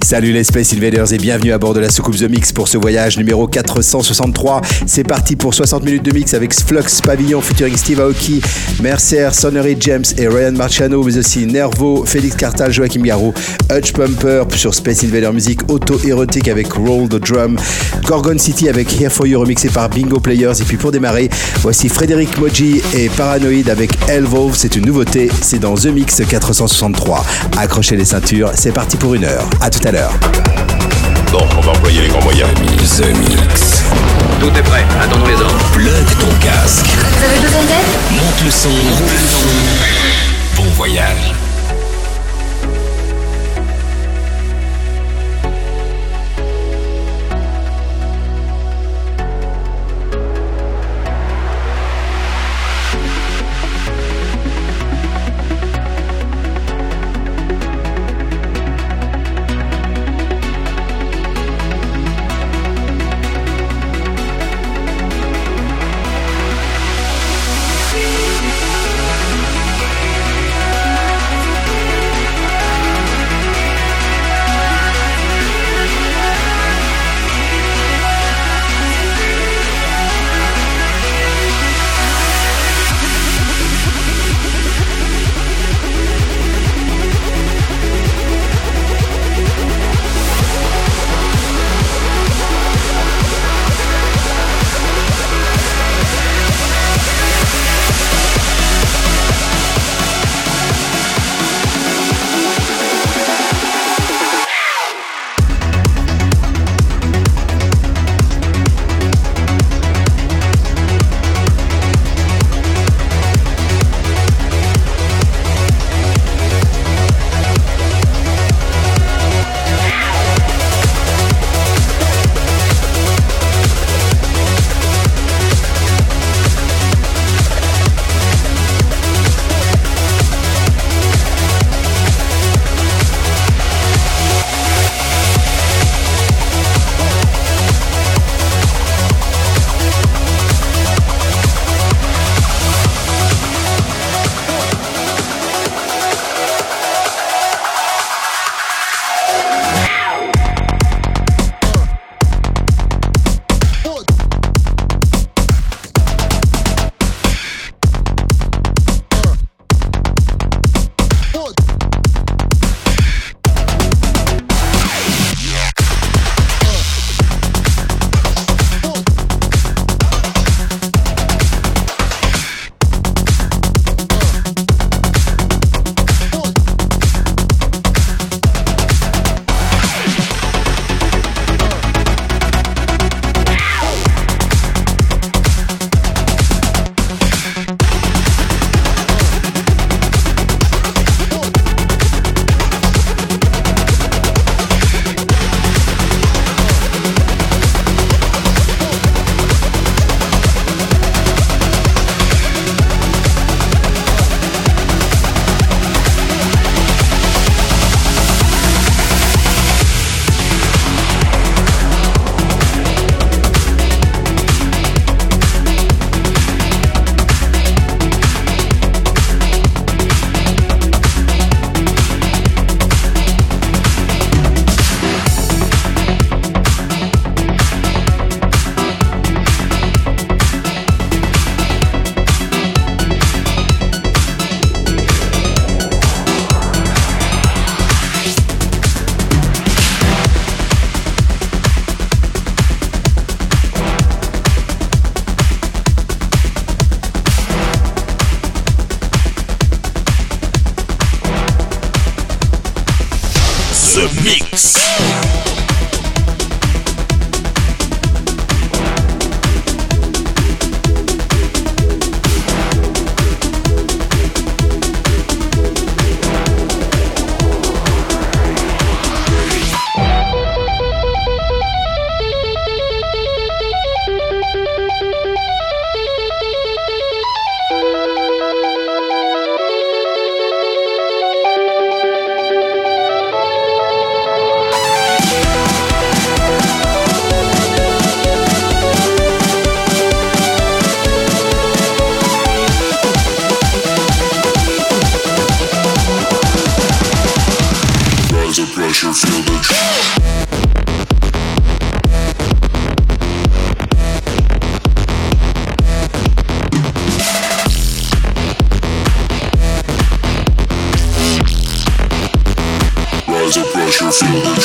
Salut les Space Invaders et bienvenue à bord de la soucoupe The Mix pour ce voyage numéro 463. C'est parti pour 60 minutes de mix avec Flux Pavillon featuring Steve Aoki, Mercer, Sonnery James et Ryan Marciano, mais aussi Nervo, Félix Cartal, Joachim Garou, Hutch Pumper sur Space Invader Music, auto-érotique avec Roll the Drum, Gorgon City avec Here For You remixé par Bingo Players. Et puis pour démarrer, voici Frédéric Moji et Paranoid avec Elvolve. C'est une nouveauté, c'est dans The Mix 463. Accrochez les ceintures, c'est parti pour une heure. À tout à l'heure. Bon, on va employer les grands moyens. The Mix. Tout est prêt, attendons les ordres. Plug ton casque. Vous avez besoin d'aide? Monte le son. Bon voyage.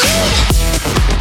Yeah.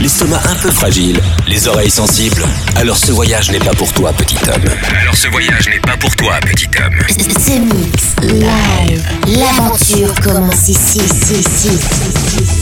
L'estomac un peu fragile, les oreilles sensibles. Alors ce voyage n'est pas pour toi, petit homme. Alors ce voyage n'est pas pour toi, petit homme. Ce mix live, l'aventure commence ici, ici, ici. ici.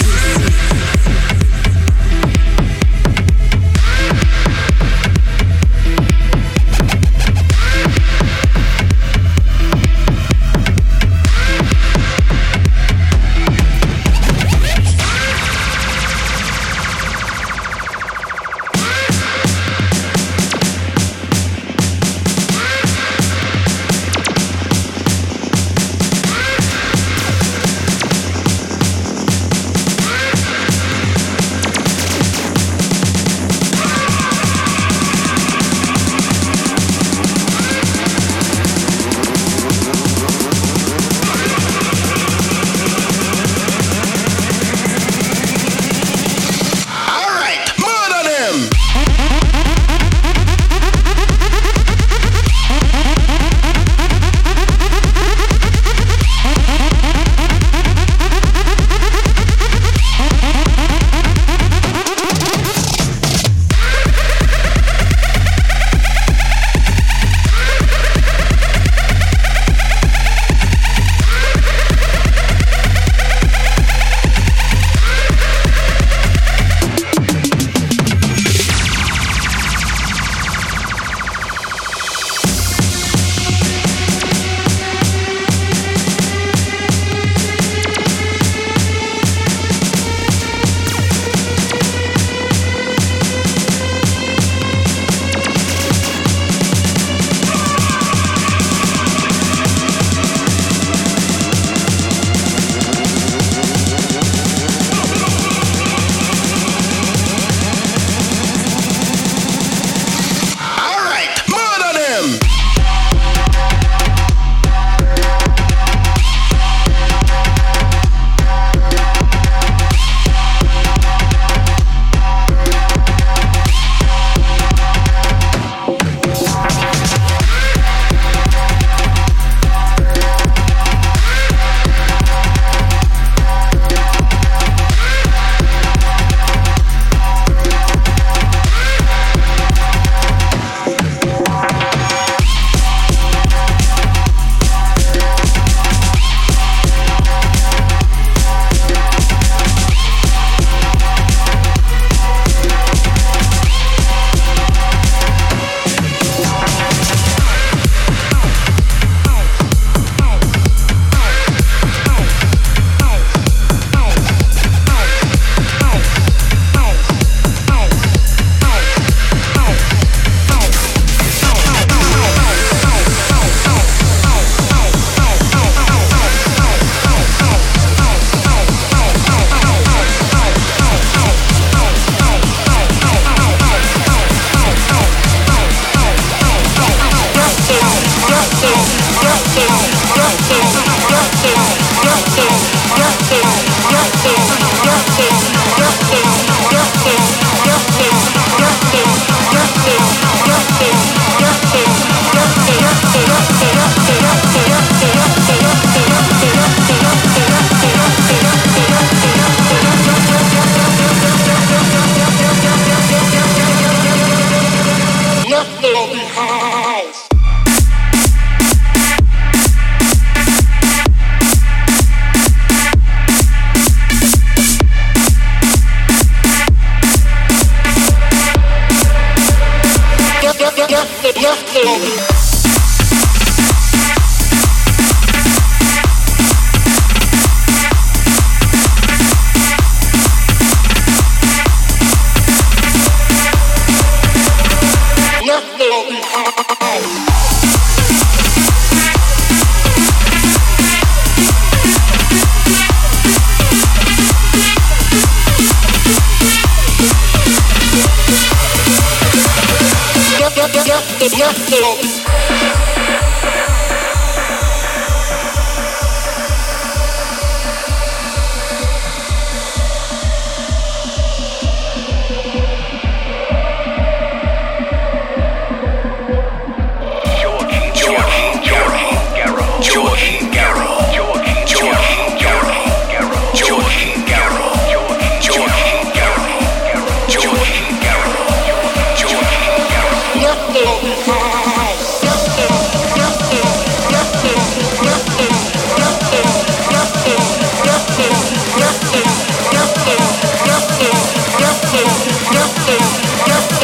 Yes, yes, yes.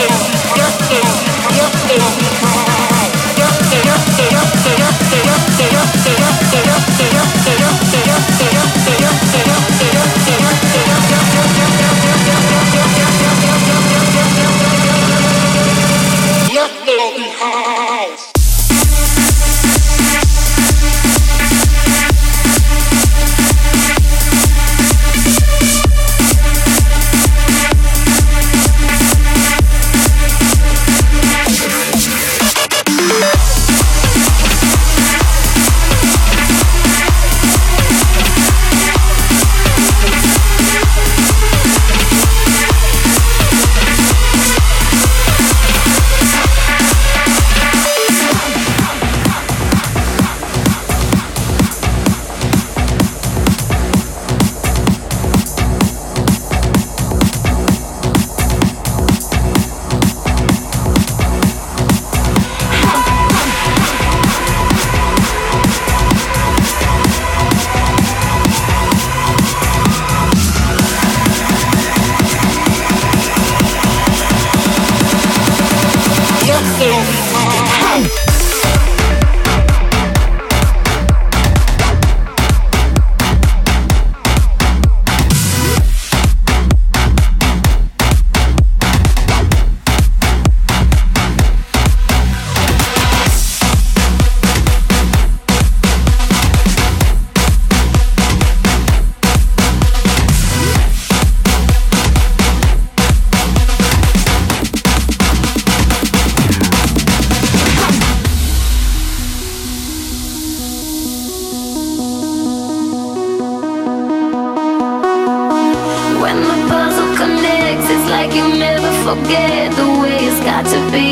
like you'll never forget the way it's got to be.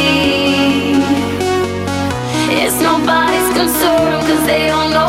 It's nobody's concern, cause they don't know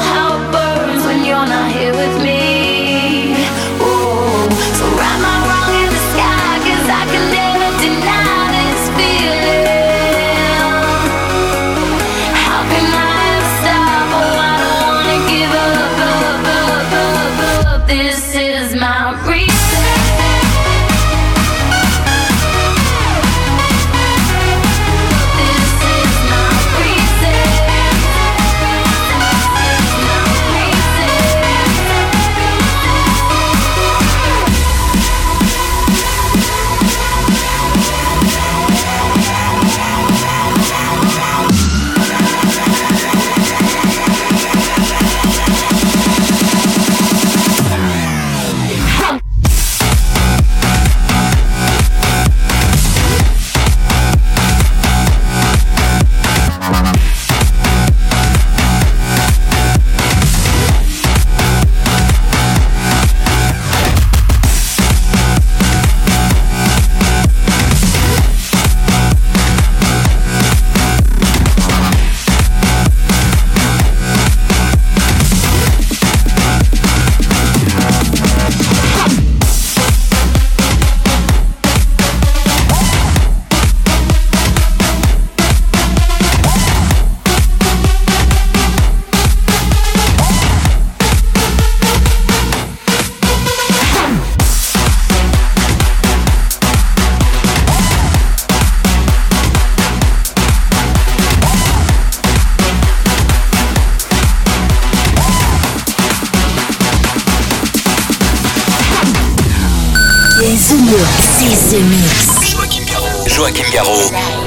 Joachim Garraud.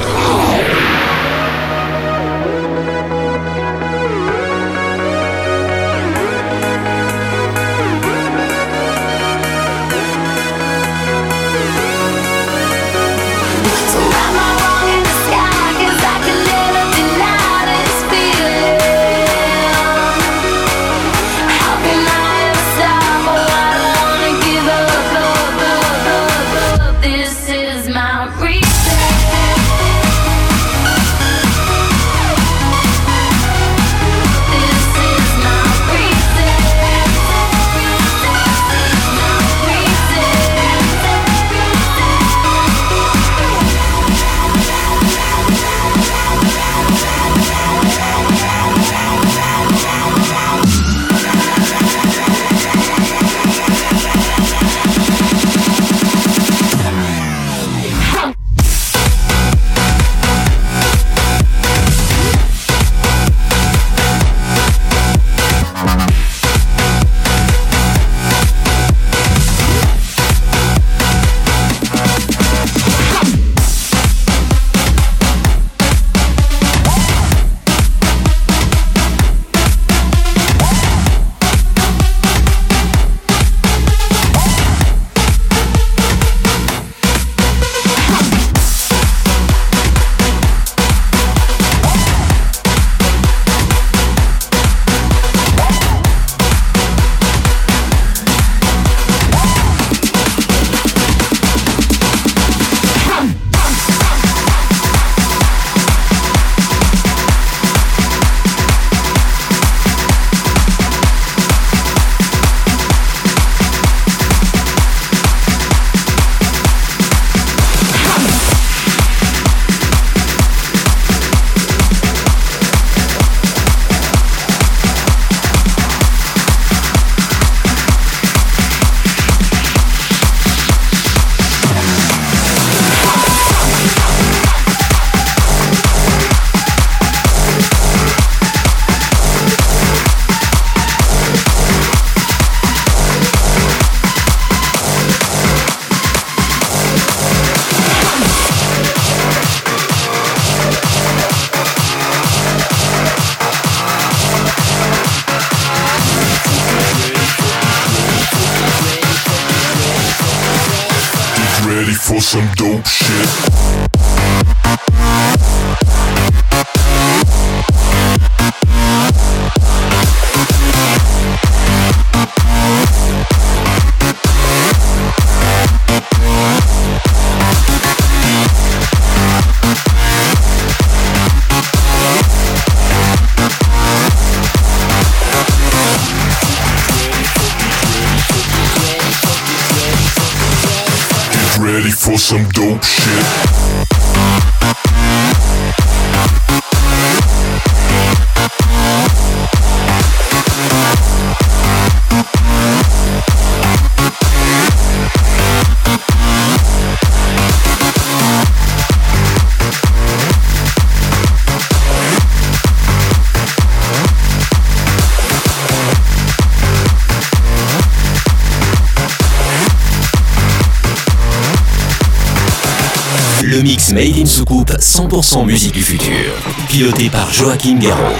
Made in Soucoupe 100% musique du futur. Piloté par Joachim Garraud.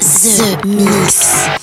The Mix.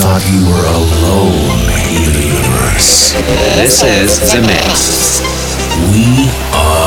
Thought you were alone in the universe. This is The Mix. We are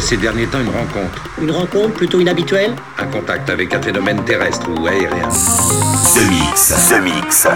ces derniers temps une rencontre. Une rencontre plutôt inhabituelle? Un contact avec un phénomène terrestre ou aérien. Ce mix. Ce mix.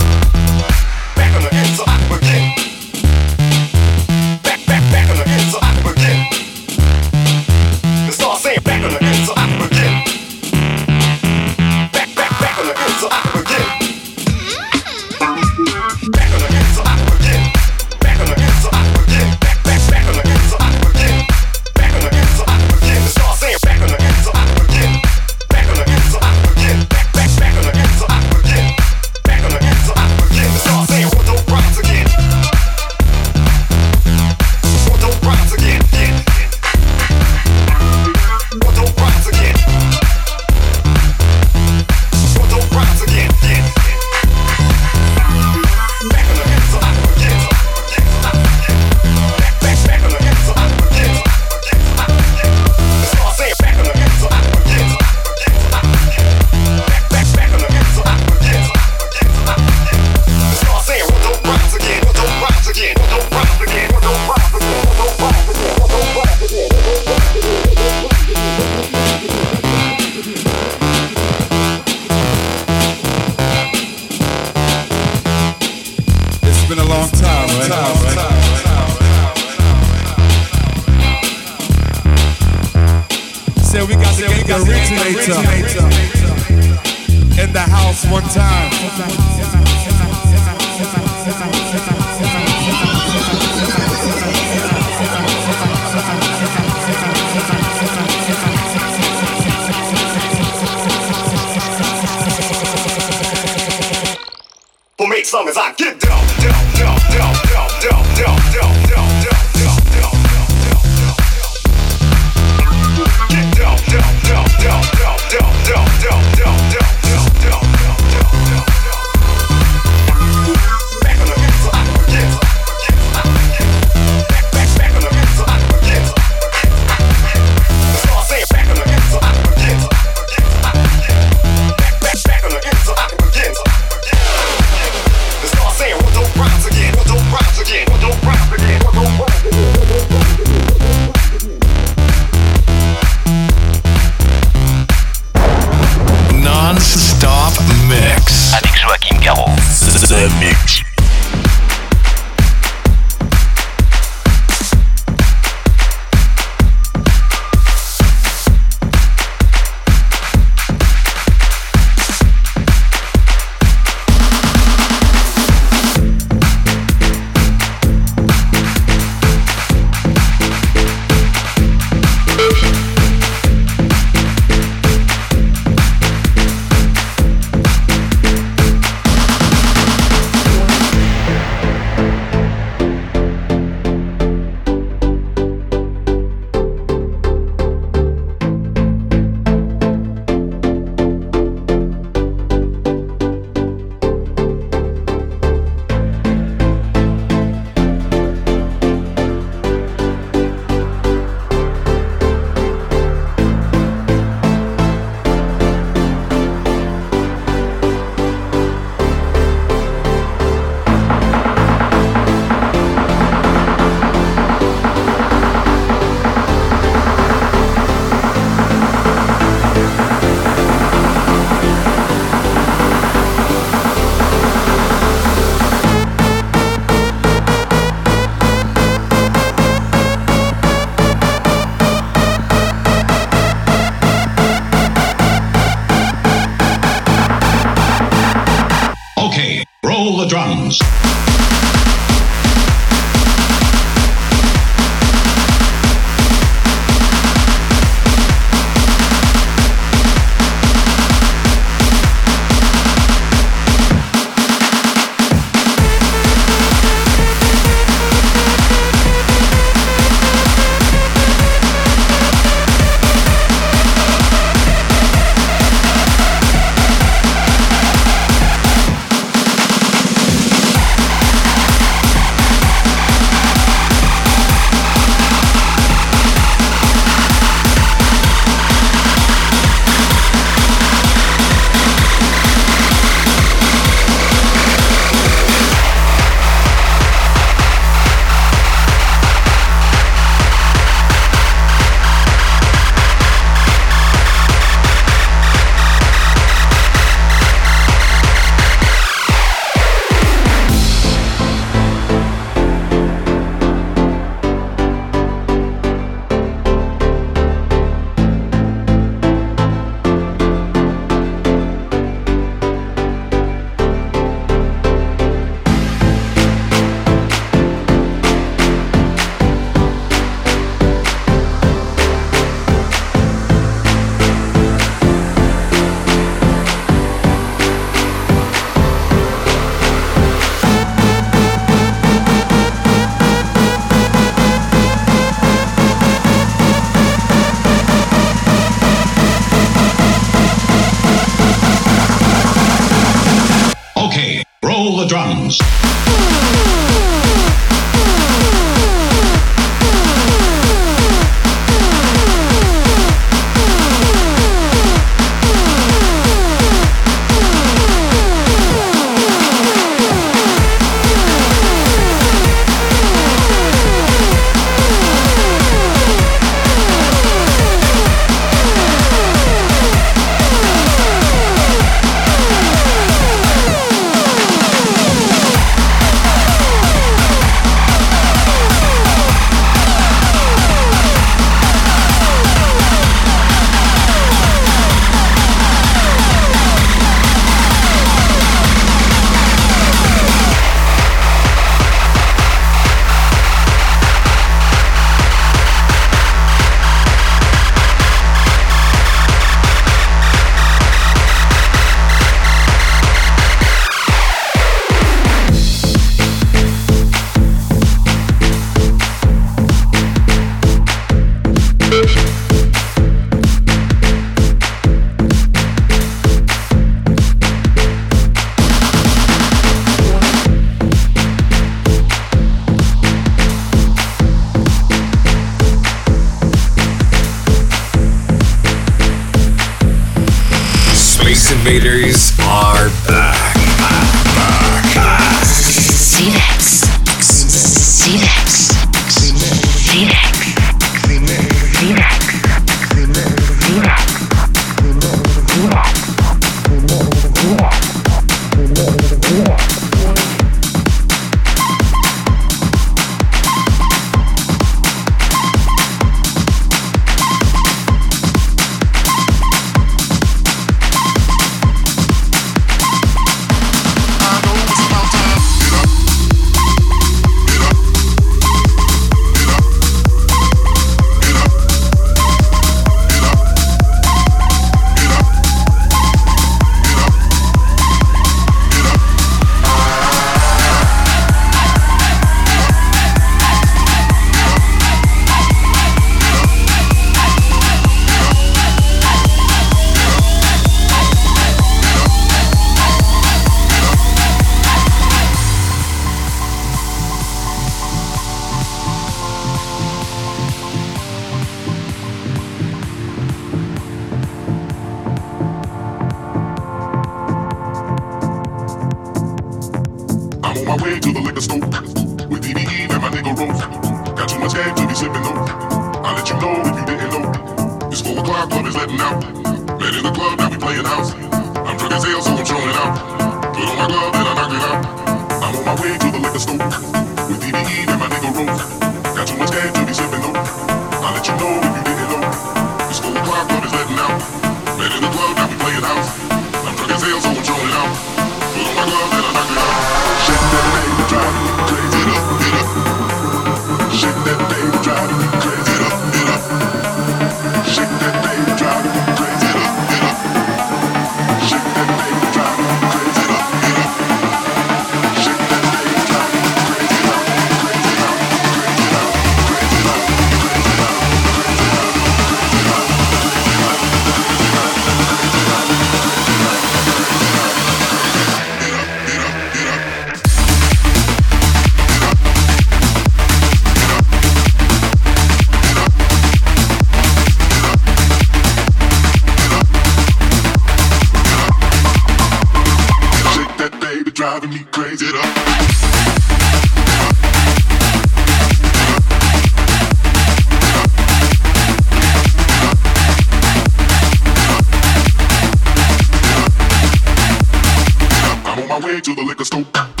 To the liquor store.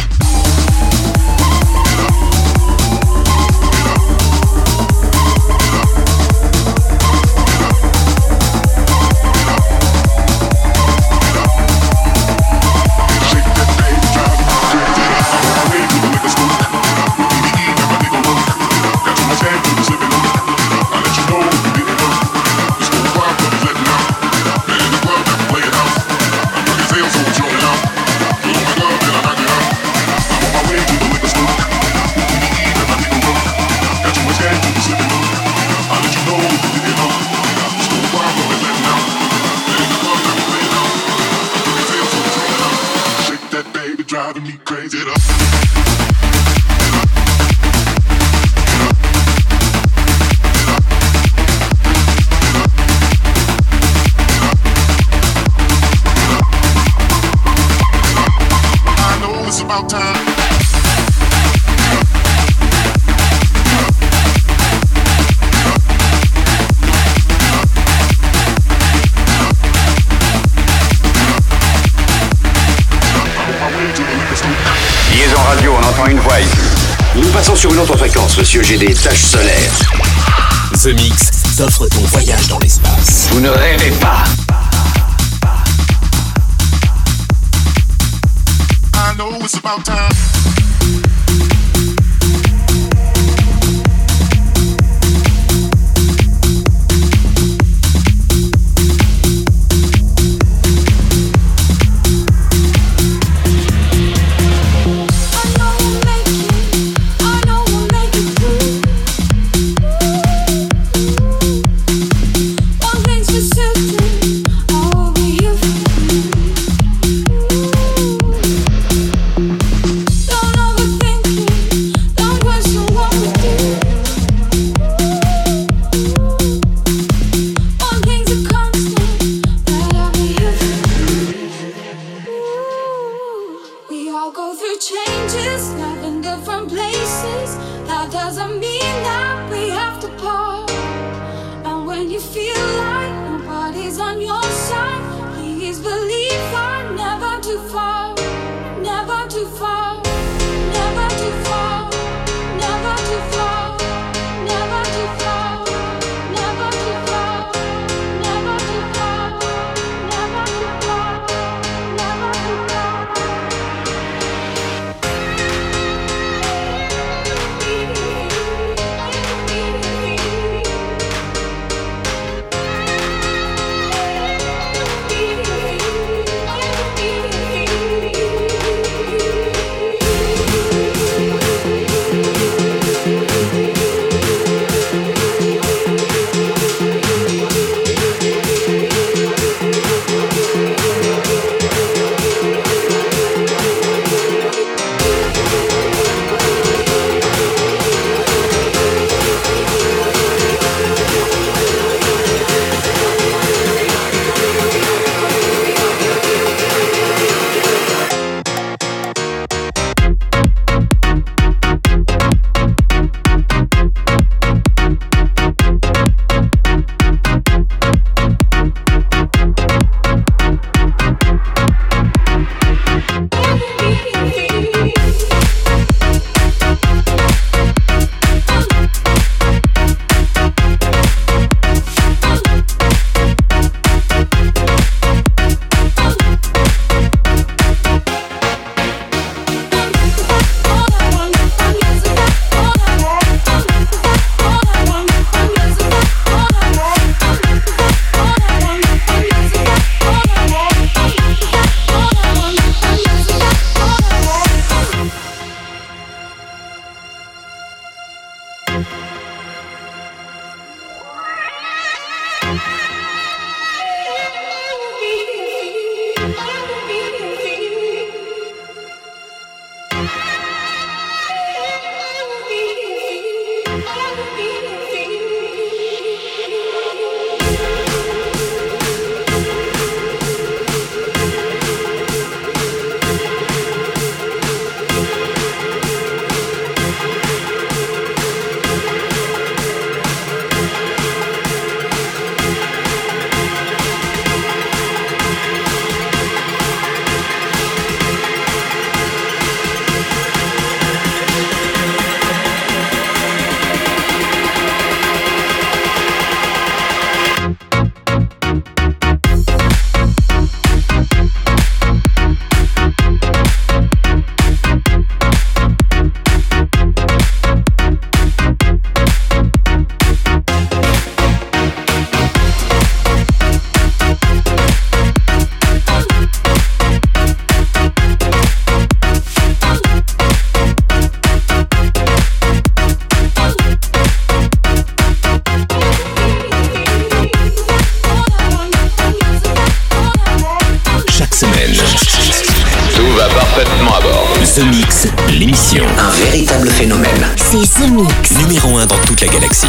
Un véritable phénomène. C'est The Mix. Numéro 1 dans toute la galaxie.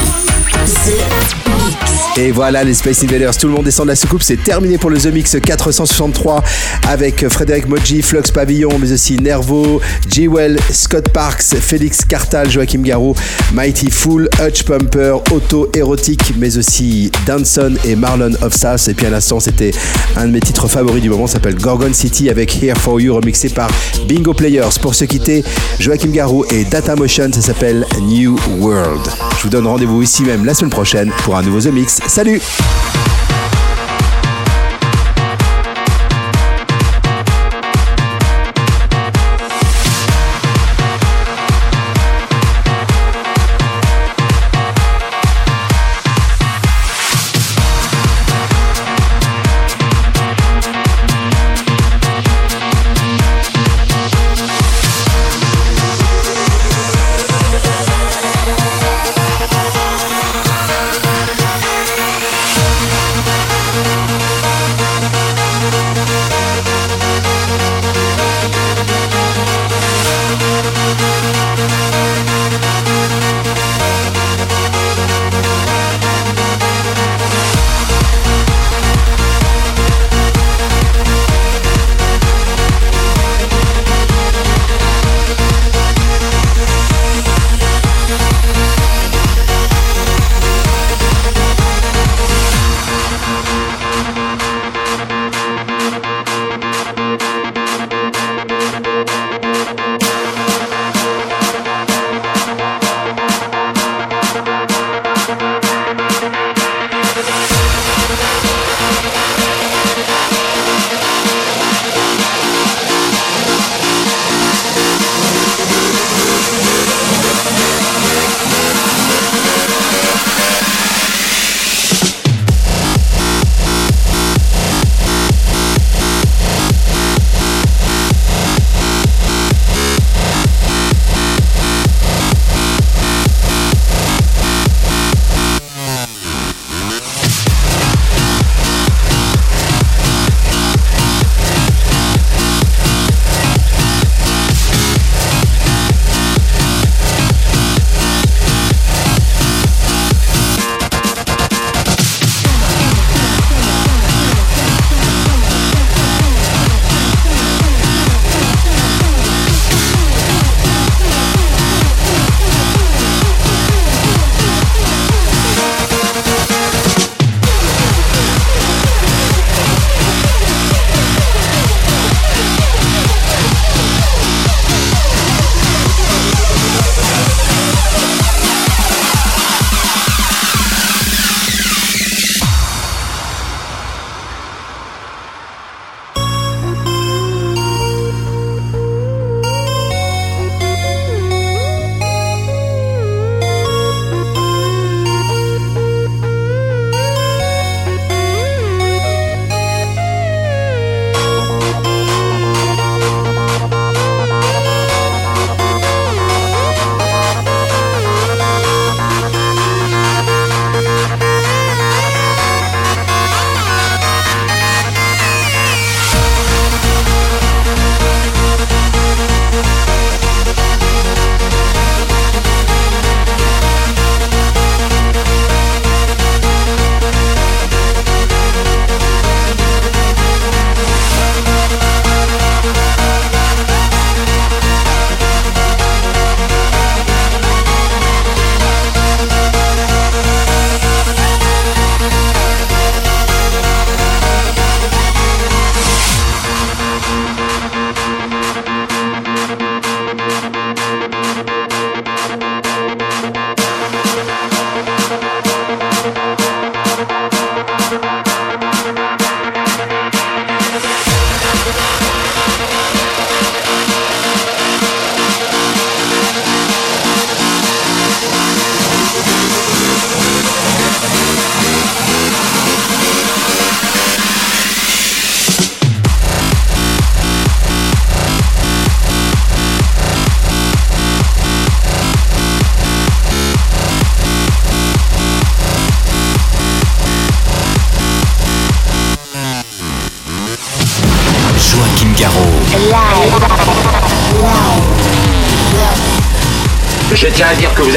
The Mix. Et voilà les Space Invaders, tout le monde descend de la soucoupe, c'est terminé pour le The Mix 463 avec Frédéric Moji, Flux Pavillon, mais aussi Nervo, G-Well, Scott Parks, Félix Cartal, Joachim Garou, Mighty Fool, Hutch Pumper, Auto Érotique, mais aussi Danson et Marlon of Sass. Et puis à l'instant, c'était un de mes titres favoris du moment, s'appelle Gorgon City avec Here For You, remixé par Bingo Players. Pour se quitter, Joachim Garou et Data Motion, ça s'appelle New World. Je vous donne rendez-vous ici même la semaine prochaine pour un nouveau The Mix. Salut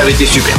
avez été super.